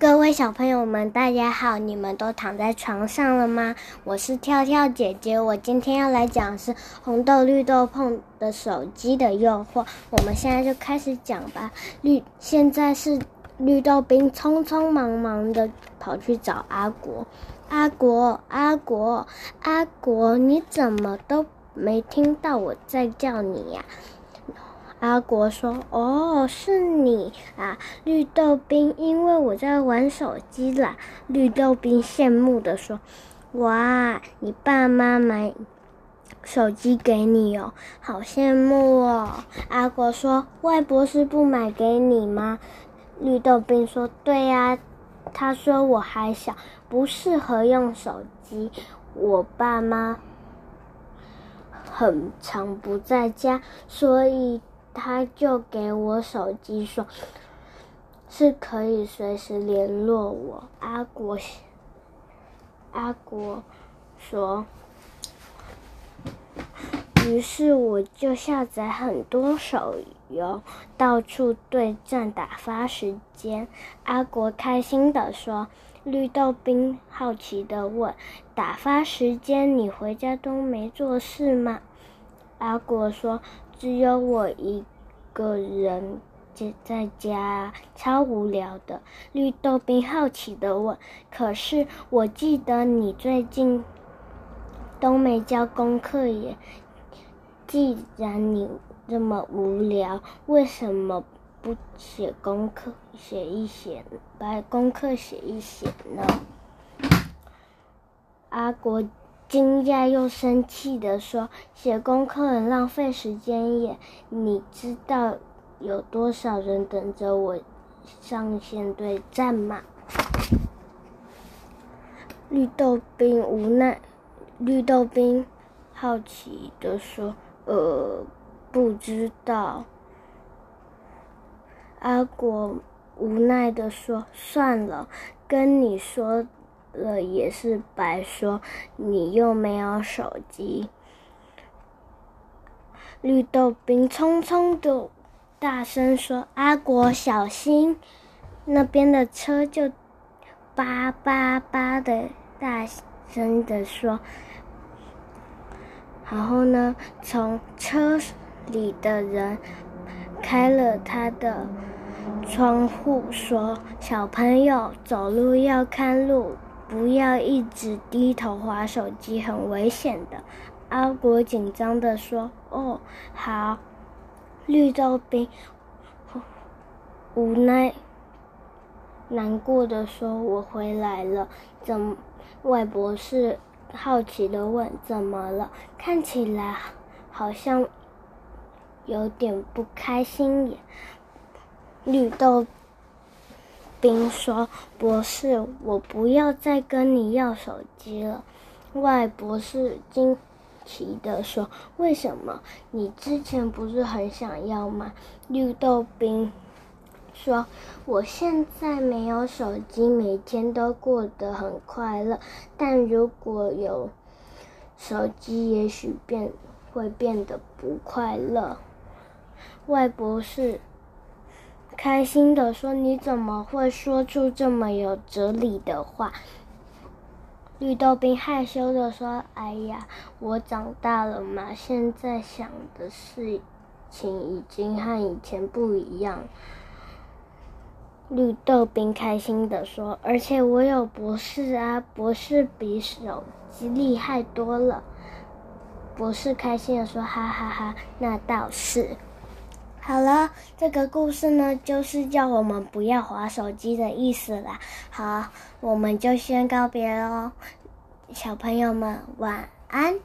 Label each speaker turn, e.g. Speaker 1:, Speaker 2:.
Speaker 1: 各位小朋友们，大家好！你们都躺在床上了吗？我是跳跳姐姐，我今天要来讲的是红豆绿豆碰的手机的诱惑。我们现在就开始讲吧。绿，现在是绿豆冰匆匆忙忙的跑去找阿国。阿国，阿国，阿国，你怎么都没听到我在叫你呀？阿国说：“哦，是你啊，绿豆冰，因为我在玩手机啦。”绿豆冰羡慕地说：“哇，你爸妈买手机给你哦，好羡慕哦。”阿国说：“外婆是不买给你吗？”绿豆冰说：“对呀，他说我还小，不适合用手机。我爸妈很常不在家，所以。”他就给我手机说，是可以随时联络我。阿国，阿国说，于是我就下载很多手游，到处对战打发时间。阿国开心地说，绿豆冰好奇地问：“打发时间，你回家都没做事吗？”阿果说。只有我一个人在家，超无聊的。绿豆冰好奇的问：“可是我记得你最近都没交功课耶？既然你这么无聊，为什么不写功课，写一写，把功课写一写呢？”阿国。惊讶又生气地说：“写功课很浪费时间耶！你知道有多少人等着我上线对战吗？”绿豆冰无奈，绿豆冰好奇地说：“呃，不知道。”阿果无奈地说：“算了，跟你说。”了也是白说，你又没有手机。绿豆冰匆匆的大声说：“阿国，小心！”那边的车就叭叭叭的大声的说。然后呢，从车里的人开了他的窗户，说：“小朋友，走路要看路。”不要一直低头划手机，很危险的。阿国紧张地说：“哦，好。”绿豆冰无奈、难过地说：“我回来了。”怎？外婆是好奇地问：“怎么了？看起来好像有点不开心耶。”绿豆。冰说：“博士，我不要再跟你要手机了。”外博士惊奇地说：“为什么？你之前不是很想要吗？”绿豆冰说：“我现在没有手机，每天都过得很快乐。但如果有手机，也许变会变得不快乐。”外博士。开心的说：“你怎么会说出这么有哲理的话？”绿豆冰害羞的说：“哎呀，我长大了嘛，现在想的事情已经和以前不一样。”绿豆冰开心的说：“而且我有博士啊，博士比手机厉害多了。”博士开心的说：“哈哈哈，那倒是。”好了，这个故事呢，就是叫我们不要划手机的意思啦。好，我们就先告别喽，小朋友们晚安。